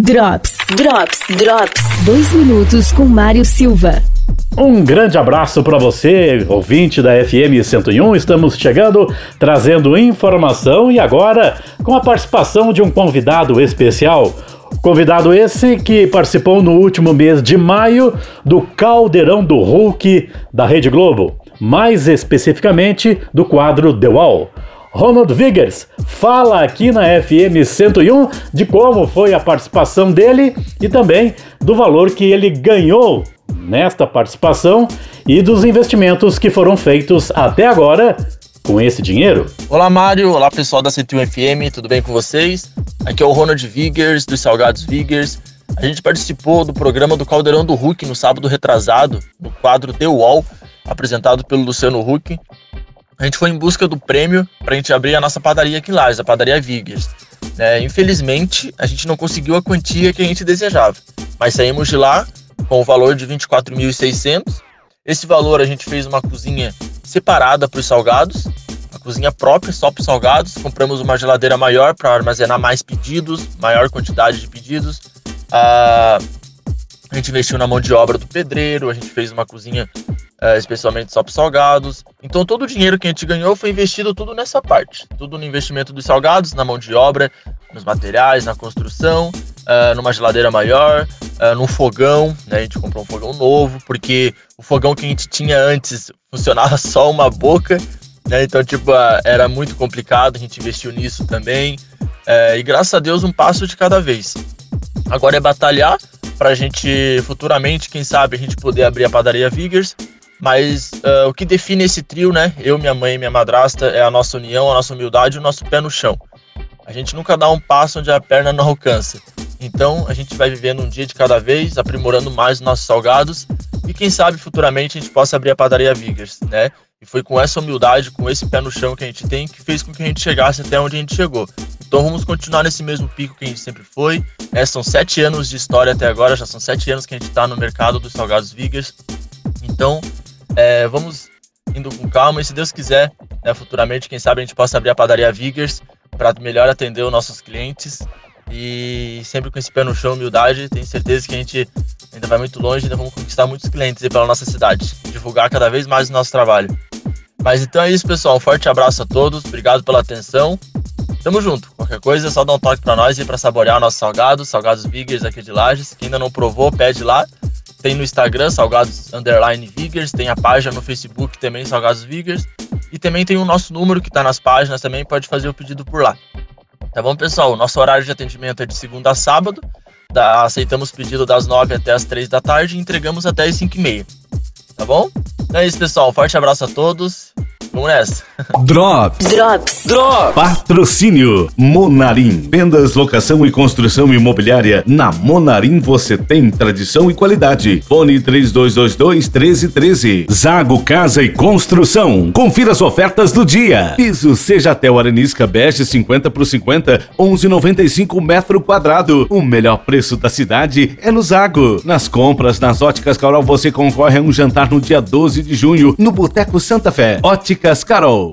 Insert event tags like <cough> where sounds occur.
Drops, Drops, Drops. Dois minutos com Mário Silva. Um grande abraço para você, ouvinte da FM 101. Estamos chegando trazendo informação e agora com a participação de um convidado especial. Convidado esse que participou no último mês de maio do Caldeirão do Hulk da Rede Globo, mais especificamente do quadro The Wall. Ronald Viggers fala aqui na FM 101 de como foi a participação dele e também do valor que ele ganhou nesta participação e dos investimentos que foram feitos até agora com esse dinheiro. Olá, Mário. Olá, pessoal da 101 FM. Tudo bem com vocês? Aqui é o Ronald Viggers, dos Salgados Viggers. A gente participou do programa do Caldeirão do Hulk no sábado retrasado, no quadro The Wall, apresentado pelo Luciano Huck a gente foi em busca do prêmio para a gente abrir a nossa padaria aqui em Lages, a padaria Viggers. É, infelizmente, a gente não conseguiu a quantia que a gente desejava, mas saímos de lá com o valor de 24.600. Esse valor a gente fez uma cozinha separada para os salgados, uma cozinha própria só para os salgados. Compramos uma geladeira maior para armazenar mais pedidos, maior quantidade de pedidos. Ah, a gente investiu na mão de obra do pedreiro, a gente fez uma cozinha é, especialmente só para salgados. Então todo o dinheiro que a gente ganhou foi investido tudo nessa parte, tudo no investimento dos salgados, na mão de obra, nos materiais, na construção, uh, numa geladeira maior, uh, num fogão, né? A gente comprou um fogão novo, porque o fogão que a gente tinha antes funcionava <laughs> só uma boca, né? Então, tipo, era muito complicado, a gente investiu nisso também. e graças a Deus, um passo de cada vez. Agora é batalhar para a gente futuramente, quem sabe, a gente poder abrir a padaria Viggers mas uh, o que define esse trio, né? Eu, minha mãe e minha madrasta, é a nossa união, a nossa humildade e o nosso pé no chão. A gente nunca dá um passo onde a perna não alcança. Então a gente vai vivendo um dia de cada vez, aprimorando mais os nossos salgados e quem sabe futuramente a gente possa abrir a padaria Viggers, né? E foi com essa humildade, com esse pé no chão que a gente tem, que fez com que a gente chegasse até onde a gente chegou. Então vamos continuar nesse mesmo pico que a gente sempre foi. É, são sete anos de história até agora, já são sete anos que a gente está no mercado dos salgados Viggers. Então é, vamos indo com calma e se Deus quiser, né, futuramente, quem sabe a gente possa abrir a padaria Viggers para melhor atender os nossos clientes e sempre com esse pé no chão, humildade, tenho certeza que a gente ainda vai muito longe, ainda vamos conquistar muitos clientes pela nossa cidade, divulgar cada vez mais o nosso trabalho. Mas então é isso, pessoal. Um forte abraço a todos, obrigado pela atenção. Tamo junto. Qualquer coisa é só dar um toque para nós e para saborear nossos salgados, salgados Viggers aqui de Lages. Quem ainda não provou, pede lá. Tem no Instagram, Salgados Underline Vigers, tem a página no Facebook também, Salgados Vigers. E também tem o nosso número que está nas páginas também, pode fazer o pedido por lá. Tá bom, pessoal? O nosso horário de atendimento é de segunda a sábado. Da, aceitamos pedido das 9 até as 3 da tarde e entregamos até as 5 e meia. Tá bom? Então é isso, pessoal. Forte abraço a todos Vamos nessa. Drops. Drops. Drops. Patrocínio. Monarim. Vendas, locação e construção imobiliária. Na Monarim você tem tradição e qualidade. Fone 3222 1313. Zago Casa e Construção. Confira as ofertas do dia. Piso seja até o Arenisca Bege 50 por 50, 11,95 metro quadrado. O melhor preço da cidade é no Zago. Nas compras nas óticas Carol você concorre a um jantar no dia 12 de junho no Boteco Santa Fé. Ótica Óticas Carol.